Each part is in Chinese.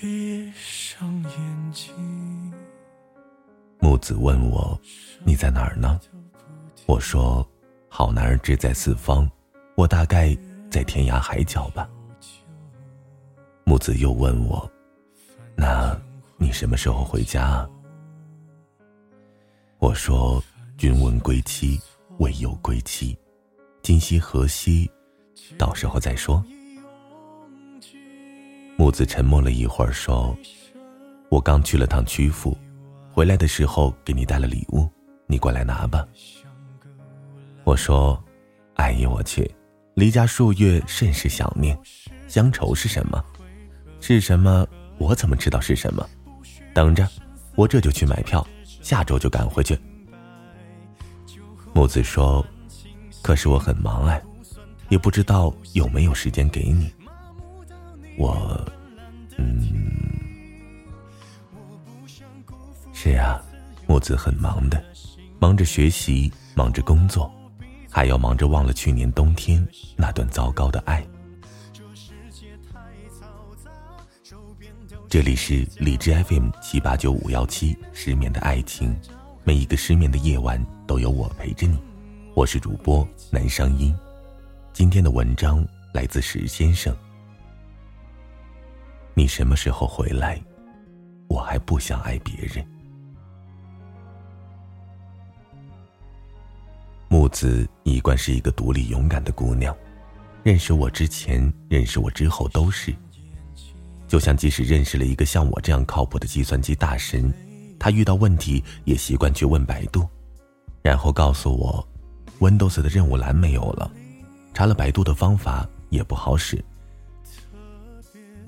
闭上眼睛。木子问我：“你在哪儿呢？”我说：“好男儿志在四方，我大概在天涯海角吧。”木子又问我：“那你什么时候回家啊？”我说：“君问归期，未有归期，今夕何夕？到时候再说。”木子沉默了一会儿，说：“我刚去了趟曲阜。”回来的时候给你带了礼物，你过来拿吧。我说：“哎呀，我去，离家数月，甚是想念。乡愁是什么？是什么？我怎么知道是什么？等着，我这就去买票，下周就赶回去。”木子说：“可是我很忙哎，也不知道有没有时间给你。”我，嗯。是啊，木子很忙的，忙着学习，忙着工作，还要忙着忘了去年冬天那段糟糕的爱。这里是理智 FM 七八九五幺七，失眠的爱情，每一个失眠的夜晚都有我陪着你。我是主播南商英，今天的文章来自石先生。你什么时候回来？我还不想爱别人。木子一贯是一个独立勇敢的姑娘，认识我之前，认识我之后都是。就像即使认识了一个像我这样靠谱的计算机大神，他遇到问题也习惯去问百度，然后告诉我，Windows 的任务栏没有了，查了百度的方法也不好使。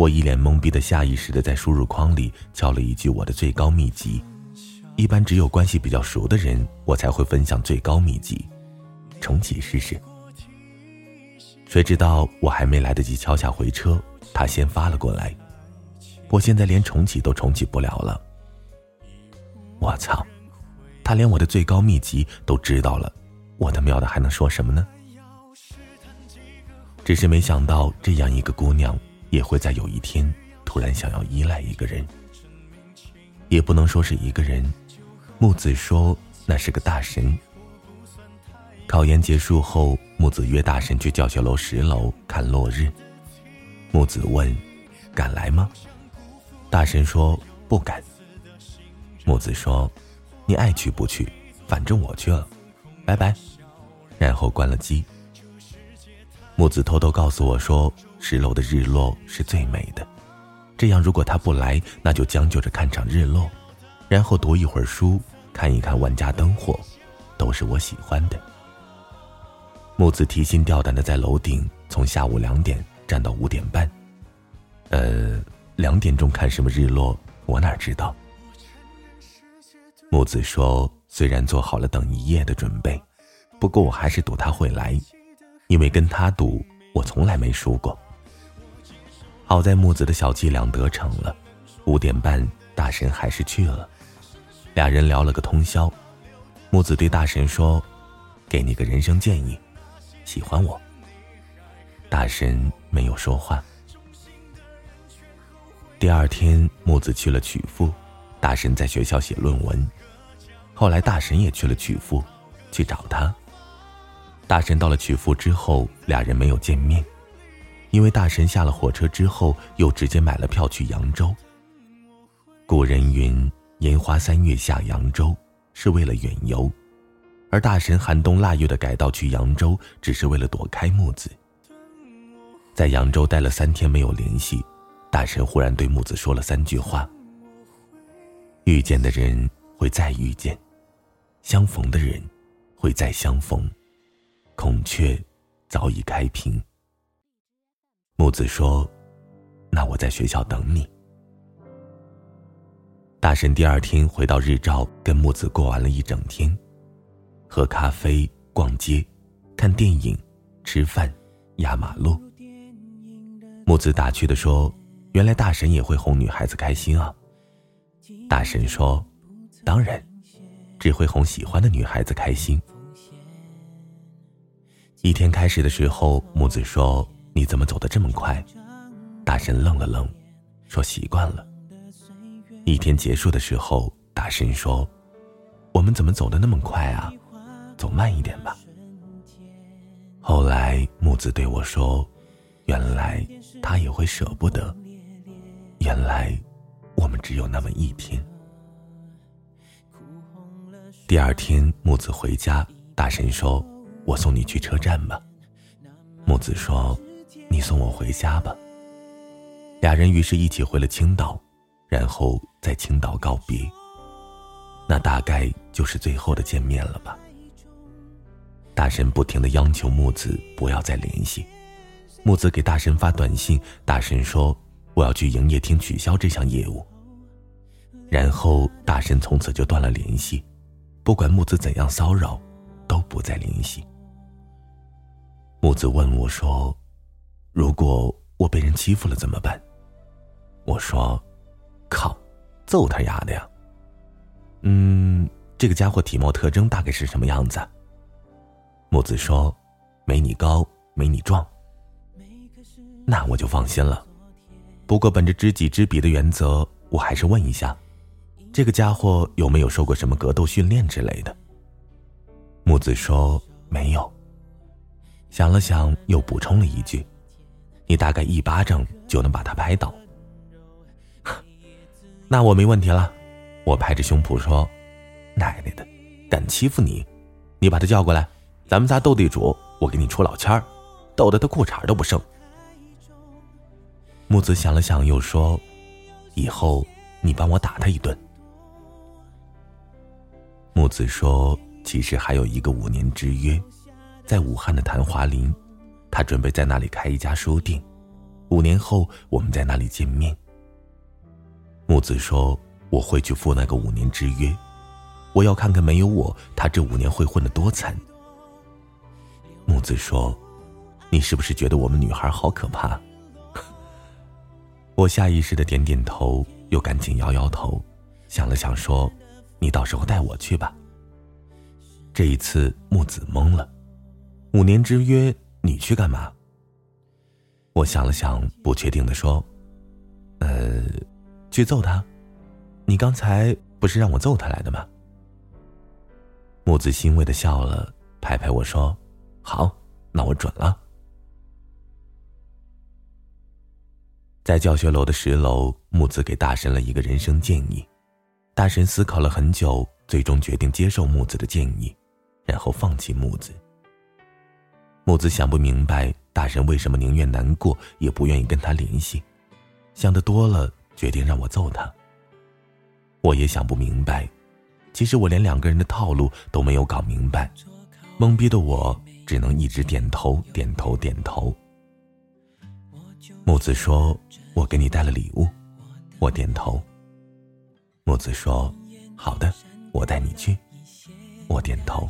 我一脸懵逼的下意识的在输入框里敲了一句我的最高秘籍。一般只有关系比较熟的人，我才会分享最高秘籍。重启试试。谁知道我还没来得及敲下回车，他先发了过来。我现在连重启都重启不了了。我操！他连我的最高秘籍都知道了，我的喵的还能说什么呢？只是没想到这样一个姑娘，也会在有一天突然想要依赖一个人。也不能说是一个人。木子说：“那是个大神。”考研结束后，木子约大神去教学楼十楼看落日。木子问：“敢来吗？”大神说：“不敢。”木子说：“你爱去不去，反正我去了，拜拜。”然后关了机。木子偷偷告诉我说：“十楼的日落是最美的，这样如果他不来，那就将就着看场日落。”然后读一会儿书，看一看万家灯火，都是我喜欢的。木子提心吊胆的在楼顶，从下午两点站到五点半。呃，两点钟看什么日落，我哪知道？木子说，虽然做好了等一夜的准备，不过我还是赌他会来，因为跟他赌，我从来没输过。好在木子的小伎俩得逞了，五点半大神还是去了。俩人聊了个通宵，木子对大神说：“给你个人生建议，喜欢我。”大神没有说话。第二天，木子去了曲阜，大神在学校写论文。后来，大神也去了曲阜，去找他。大神到了曲阜之后，俩人没有见面，因为大神下了火车之后，又直接买了票去扬州。古人云。烟花三月下扬州，是为了远游；而大神寒冬腊月的改道去扬州，只是为了躲开木子。在扬州待了三天没有联系，大神忽然对木子说了三句话：遇见的人会再遇见，相逢的人会再相逢，孔雀早已开屏。木子说：“那我在学校等你。”大神第二天回到日照，跟木子过完了一整天，喝咖啡、逛街、看电影、吃饭、压马路。木子打趣的说：“原来大神也会哄女孩子开心啊。”大神说：“当然，只会哄喜欢的女孩子开心。”一天开始的时候，木子说：“你怎么走得这么快？”大神愣了愣，说习惯了。一天结束的时候，大神说：“我们怎么走的那么快啊？走慢一点吧。”后来木子对我说：“原来他也会舍不得。原来我们只有那么一天。”第二天，木子回家，大神说：“我送你去车站吧。”木子说：“你送我回家吧。”俩人于是一起回了青岛，然后在青岛告别。那大概就是最后的见面了吧。大神不停的央求木子不要再联系，木子给大神发短信，大神说：“我要去营业厅取消这项业务。”然后大神从此就断了联系。不管木子怎样骚扰，都不再联系。木子问我说：“如果我被人欺负了怎么办？”我说：“靠，揍他丫的呀！”嗯，这个家伙体貌特征大概是什么样子？木子说：“没你高，没你壮。”那我就放心了。不过本着知己知彼的原则，我还是问一下。这个家伙有没有受过什么格斗训练之类的？木子说没有。想了想，又补充了一句：“你大概一巴掌就能把他拍倒。”那我没问题了。我拍着胸脯说：“奶奶的，敢欺负你？你把他叫过来，咱们仨斗地主，我给你出老千儿，斗得他裤衩都不剩。”木子想了想，又说：“以后你帮我打他一顿。”木子说：“其实还有一个五年之约，在武汉的昙华林，他准备在那里开一家书店，五年后我们在那里见面。”木子说：“我会去赴那个五年之约，我要看看没有我，他这五年会混得多惨。”木子说：“你是不是觉得我们女孩好可怕？” 我下意识的点点头，又赶紧摇摇头，想了想说。你到时候带我去吧。这一次木子懵了，五年之约，你去干嘛？我想了想，不确定的说：“呃，去揍他。你刚才不是让我揍他来的吗？”木子欣慰的笑了，拍拍我说：“好，那我准了。”在教学楼的十楼，木子给大神了一个人生建议。大神思考了很久，最终决定接受木子的建议，然后放弃木子。木子想不明白，大神为什么宁愿难过也不愿意跟他联系，想的多了，决定让我揍他。我也想不明白，其实我连两个人的套路都没有搞明白，懵逼的我只能一直点头点头点头。木子说：“我给你带了礼物。”我点头。木子说：“好的，我带你去。”我点头。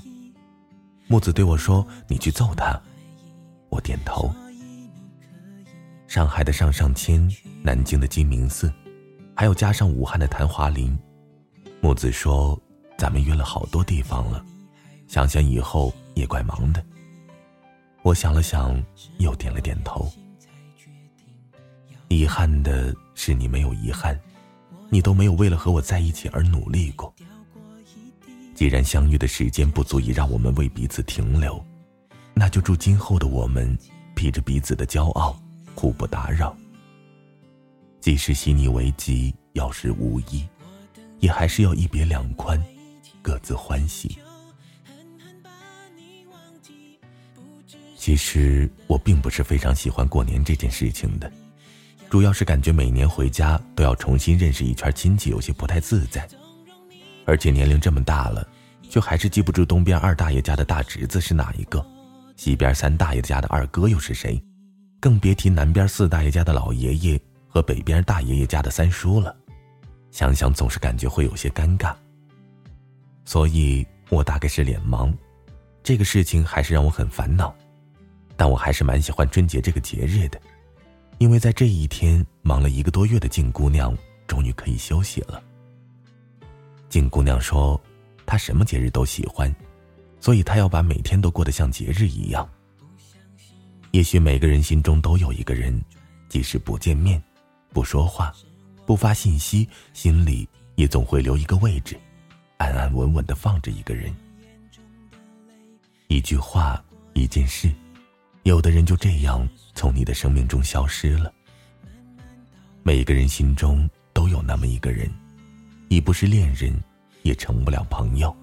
木子对我说：“你去揍他。”我点头。上海的上上签，南京的鸡鸣寺，还要加上武汉的昙华林。木子说：“咱们约了好多地方了，想想以后也怪忙的。”我想了想，又点了点头。遗憾的是，你没有遗憾。你都没有为了和我在一起而努力过。既然相遇的时间不足以让我们为彼此停留，那就祝今后的我们披着彼此的骄傲，互不打扰。即使悉尼为疾，要是无依，也还是要一别两宽，各自欢喜。其实我并不是非常喜欢过年这件事情的。主要是感觉每年回家都要重新认识一圈亲戚，有些不太自在。而且年龄这么大了，却还是记不住东边二大爷家的大侄子是哪一个，西边三大爷家的二哥又是谁，更别提南边四大爷家的老爷爷和北边大爷爷家的三叔了。想想总是感觉会有些尴尬。所以我大概是脸盲，这个事情还是让我很烦恼。但我还是蛮喜欢春节这个节日的。因为在这一天忙了一个多月的静姑娘终于可以休息了。静姑娘说：“她什么节日都喜欢，所以他要把每天都过得像节日一样。也许每个人心中都有一个人，即使不见面、不说话，不发信息，心里也总会留一个位置，安安稳稳的放着一个人。一句话，一件事，有的人就这样从你的生命中消失了。每个人心中都有那么一个人，已不是恋人，也成不了朋友。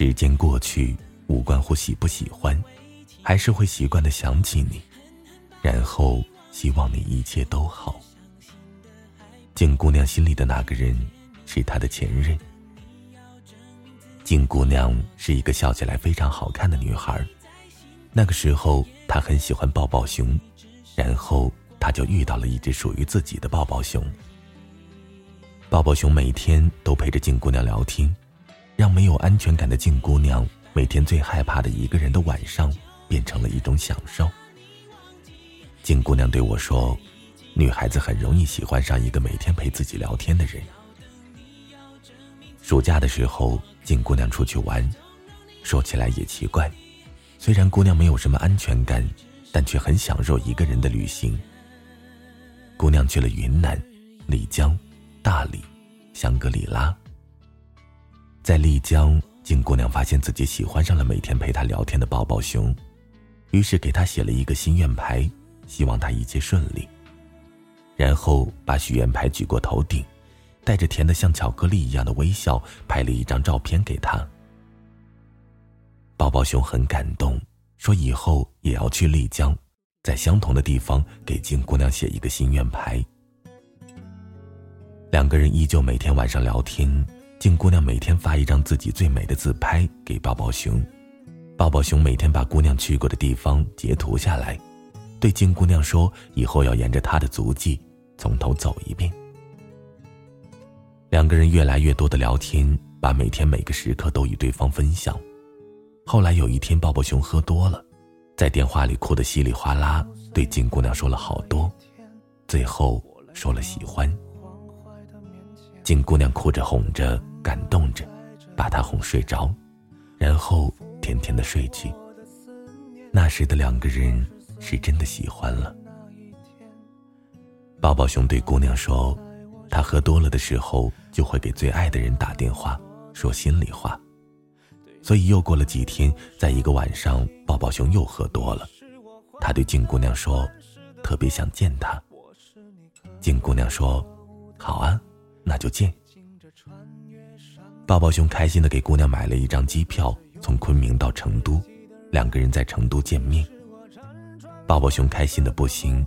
时间过去，无关乎喜不喜欢，还是会习惯的想起你，然后希望你一切都好。静姑娘心里的那个人，是她的前任。静姑娘是一个笑起来非常好看的女孩。那个时候，她很喜欢抱抱熊，然后她就遇到了一只属于自己的抱抱熊。抱抱熊每天都陪着静姑娘聊天，让没有安全感的静姑娘每天最害怕的一个人的晚上变成了一种享受。静姑娘对我说：“女孩子很容易喜欢上一个每天陪自己聊天的人。”暑假的时候。静姑娘出去玩，说起来也奇怪，虽然姑娘没有什么安全感，但却很享受一个人的旅行。姑娘去了云南、丽江、大理、香格里拉。在丽江，金姑娘发现自己喜欢上了每天陪她聊天的抱抱熊，于是给他写了一个心愿牌，希望他一切顺利。然后把许愿牌举过头顶。带着甜的像巧克力一样的微笑，拍了一张照片给他。抱抱熊很感动，说以后也要去丽江，在相同的地方给金姑娘写一个心愿牌。两个人依旧每天晚上聊天，金姑娘每天发一张自己最美的自拍给抱抱熊，抱抱熊每天把姑娘去过的地方截图下来，对金姑娘说以后要沿着她的足迹从头走一遍。两个人越来越多的聊天，把每天每个时刻都与对方分享。后来有一天，抱抱熊喝多了，在电话里哭得稀里哗啦，对金姑娘说了好多，最后说了喜欢。金姑娘哭着哄着，感动着，把他哄睡着，然后甜甜的睡去。那时的两个人是真的喜欢了。抱抱熊对姑娘说。他喝多了的时候，就会给最爱的人打电话，说心里话。所以又过了几天，在一个晚上，抱抱熊又喝多了。他对静姑娘说：“特别想见她。”静姑娘说：“好啊，那就见。”抱抱熊开心的给姑娘买了一张机票，从昆明到成都，两个人在成都见面。抱抱熊开心的不行，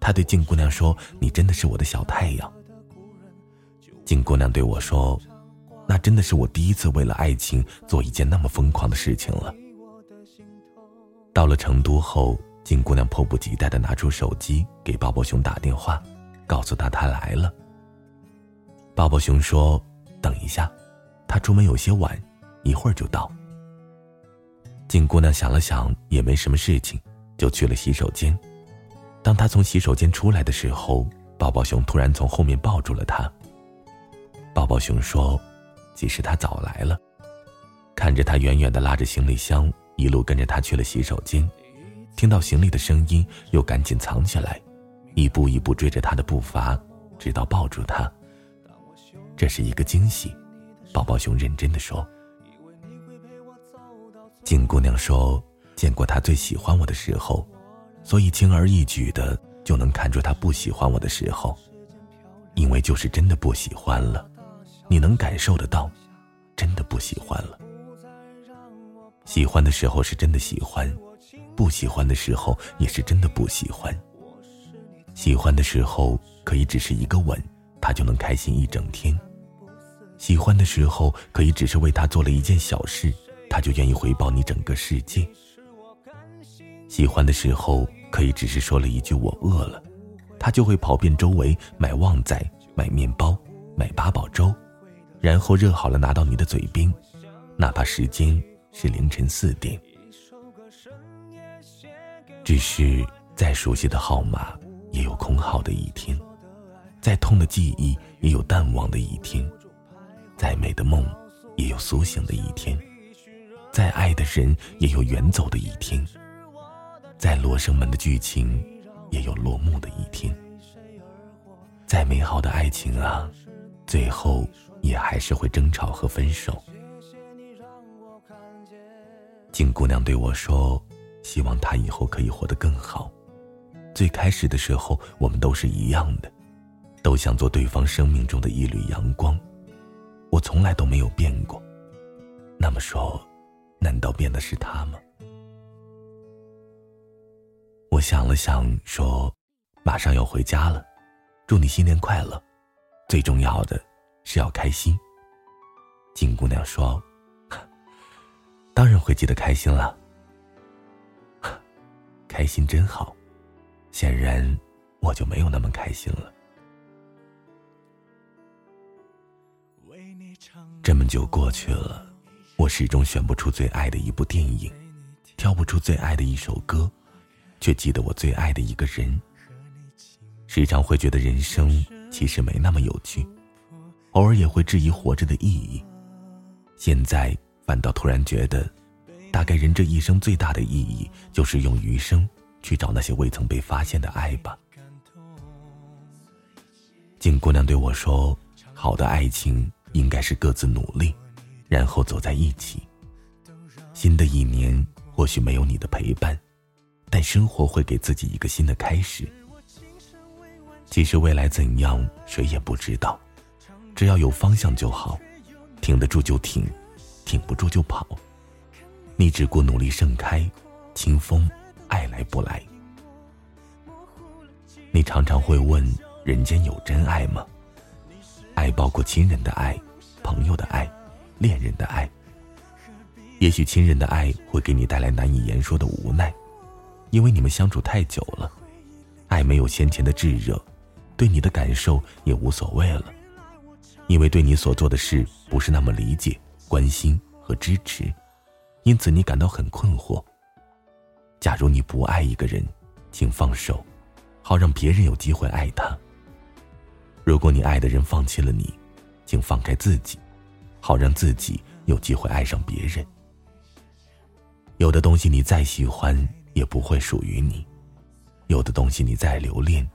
他对静姑娘说：“你真的是我的小太阳。”静姑娘对我说：“那真的是我第一次为了爱情做一件那么疯狂的事情了。”到了成都后，静姑娘迫不及待的拿出手机给抱抱熊打电话，告诉他她来了。抱抱熊说：“等一下，他出门有些晚，一会儿就到。”金姑娘想了想，也没什么事情，就去了洗手间。当她从洗手间出来的时候，抱抱熊突然从后面抱住了她。抱抱熊说：“其实他早来了。”看着他远远的拉着行李箱，一路跟着他去了洗手间，听到行李的声音，又赶紧藏起来，一步一步追着他的步伐，直到抱住他。这是一个惊喜，抱抱熊认真的说。静姑娘说：“见过他最喜欢我的时候，所以轻而易举的就能看出他不喜欢我的时候，因为就是真的不喜欢了。”你能感受得到，真的不喜欢了。喜欢的时候是真的喜欢，不喜欢的时候也是真的不喜欢。喜欢的时候可以只是一个吻，他就能开心一整天；喜欢的时候可以只是为他做了一件小事，他就愿意回报你整个世界。喜欢的时候可以只是说了一句“我饿了”，他就会跑遍周围买旺仔、买面包、买八宝粥。然后热好了拿到你的嘴边，哪怕时间是凌晨四点。只是再熟悉的号码也有空号的一天，再痛的记忆也有淡忘的一天，再美的梦也有苏醒的一天，再爱的人也有远走的一天，再罗生门的剧情也有落幕的一天。再美好的爱情啊，最后也还是会争吵和分手。金姑娘对我说：“希望她以后可以活得更好。”最开始的时候，我们都是一样的，都想做对方生命中的一缕阳光。我从来都没有变过。那么说，难道变的是他吗？我想了想，说：“马上要回家了，祝你新年快乐。最重要的是要开心。”金姑娘说：“当然会记得开心了，开心真好。”显然，我就没有那么开心了。这么久过去了，我始终选不出最爱的一部电影，挑不出最爱的一首歌，却记得我最爱的一个人。时常会觉得人生其实没那么有趣，偶尔也会质疑活着的意义。现在反倒突然觉得，大概人这一生最大的意义，就是用余生。去找那些未曾被发现的爱吧。金姑娘对我说：“好的爱情应该是各自努力，然后走在一起。新的一年或许没有你的陪伴，但生活会给自己一个新的开始。其实未来怎样，谁也不知道，只要有方向就好，挺得住就挺，挺不住就跑。你只顾努力盛开，清风。”爱来不来？你常常会问：人间有真爱吗？爱包括亲人的爱、朋友的爱、恋人的爱。也许亲人的爱会给你带来难以言说的无奈，因为你们相处太久了，爱没有先前的炙热，对你的感受也无所谓了，因为对你所做的事不是那么理解、关心和支持，因此你感到很困惑。假如你不爱一个人，请放手，好让别人有机会爱他。如果你爱的人放弃了你，请放开自己，好让自己有机会爱上别人。有的东西你再喜欢也不会属于你，有的东西你再留恋，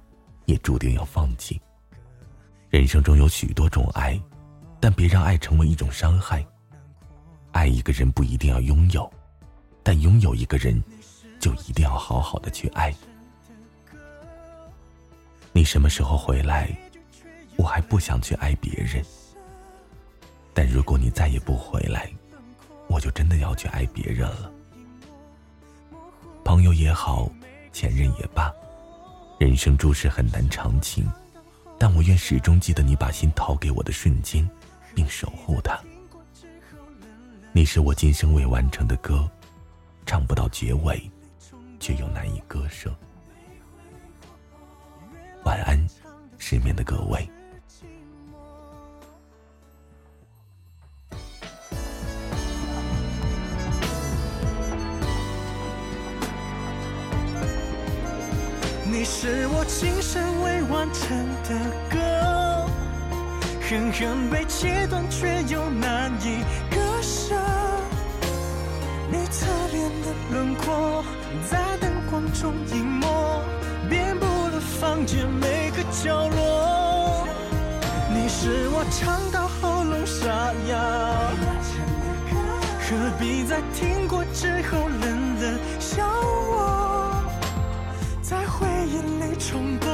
也注定要放弃。人生中有许多种爱，但别让爱成为一种伤害。爱一个人不一定要拥有，但拥有一个人。就一定要好好的去爱。你什么时候回来？我还不想去爱别人。但如果你再也不回来，我就真的要去爱别人了。朋友也好，前任也罢，人生诸事很难长情，但我愿始终记得你把心掏给我的瞬间，并守护它。你是我今生未完成的歌，唱不到结尾。却又难以割舍。晚安，失眠的各位。你是我今生未完成的歌，狠狠被切断，却又难以割舍。你侧脸的轮廓。在灯光中隐没，遍布了房间每个角落。你是我唱到喉咙沙哑，何必在听过之后冷冷笑我，眼泪冲动